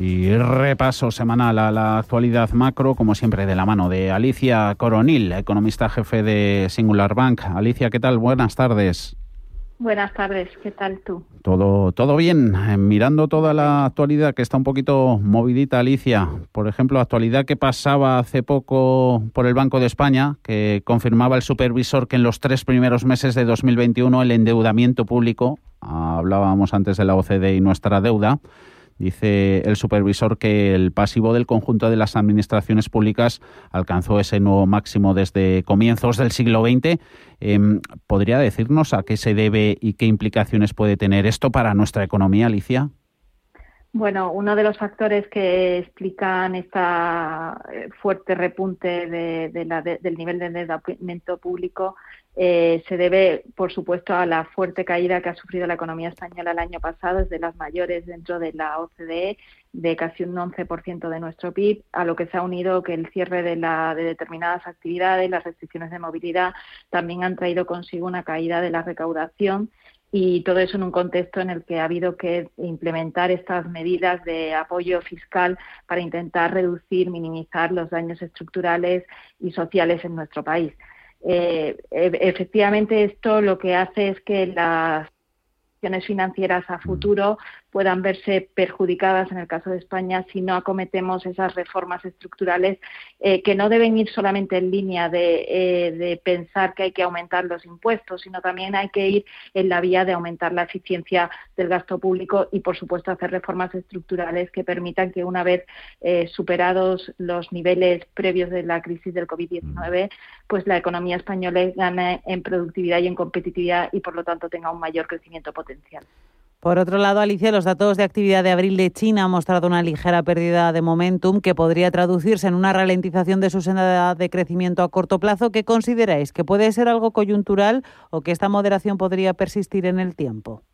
Y repaso semanal a la actualidad macro, como siempre, de la mano de Alicia Coronil, economista jefe de Singular Bank. Alicia, ¿qué tal? Buenas tardes. Buenas tardes, ¿qué tal tú? Todo, todo bien. Eh, mirando toda la actualidad que está un poquito movidita, Alicia. Por ejemplo, actualidad que pasaba hace poco por el Banco de España, que confirmaba el supervisor que en los tres primeros meses de 2021 el endeudamiento público, hablábamos antes de la OCDE y nuestra deuda, Dice el supervisor que el pasivo del conjunto de las administraciones públicas alcanzó ese nuevo máximo desde comienzos del siglo XX. Em, ¿Podría decirnos a qué se debe y qué implicaciones puede tener esto para nuestra economía, Alicia? Bueno, uno de los factores que explican este fuerte repunte del nivel de endeudamiento público eh, se debe, por supuesto, a la fuerte caída que ha sufrido la economía española el año pasado, es de las mayores dentro de la OCDE, de casi un 11% de nuestro PIB, a lo que se ha unido que el cierre de, la, de determinadas actividades, las restricciones de movilidad, también han traído consigo una caída de la recaudación y todo eso en un contexto en el que ha habido que implementar estas medidas de apoyo fiscal para intentar reducir, minimizar los daños estructurales y sociales en nuestro país. Eh, e, efectivamente, esto lo que hace es que las financieras a futuro puedan verse perjudicadas en el caso de España si no acometemos esas reformas estructurales eh, que no deben ir solamente en línea eh, de, pensar que hay que aumentar los impuestos, sino también hay que ir en la vía de aumentar la eficiencia del gasto público y, por supuesto, hacer reformas estructurales que permitan que una vez eh, superados los niveles previos de la crisis del COVID-19, pues la economía española gane en productividad y en competitividad y, por lo tanto, tenga un mayor crecimiento potencial. Por otro lado, Alicia, los datos de actividad de abril de China han mostrado una ligera pérdida de momentum que podría traducirse en una ralentización de su senda de crecimiento a corto plazo. ¿Qué consideráis? ¿Que puede ser algo coyuntural o que esta moderación podría persistir en el tiempo?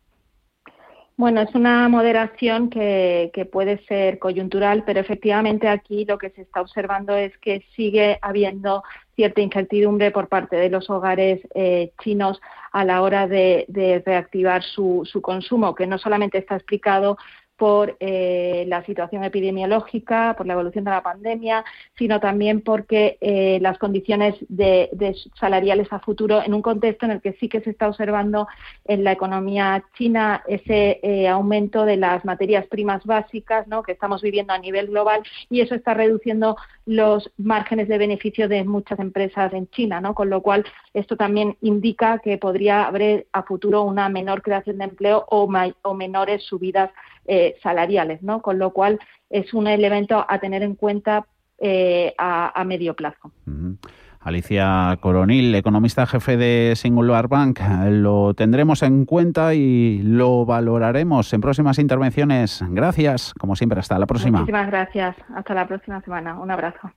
Bueno, es una moderación que, que, puede ser coyuntural, pero efectivamente aquí lo que se está observando es que sigue habiendo cierta incertidumbre por parte de los hogares eh, chinos a la hora de, de reactivar su, su, consumo, que no solamente está explicado por eh, la situación epidemiológica, por la evolución de la pandemia, sino también porque eh, las condiciones de, salariales a futuro, en un contexto en el que sí que se está observando en la economía china ese eh, aumento de las materias primas básicas ¿no? que estamos viviendo a nivel global y eso está reduciendo los márgenes de beneficio de muchas empresas en China, ¿no? con lo cual esto también indica que podría haber a futuro una menor creación de empleo o, o menores subidas salariales, ¿no? Con lo cual es un elemento a tener en cuenta eh, a, medio plazo. Alicia Coronil, economista jefe de Singular Bank, lo tendremos en cuenta y lo valoraremos en próximas intervenciones. Gracias, como siempre, hasta la próxima. Muchísimas gracias. Hasta la próxima semana. Un abrazo.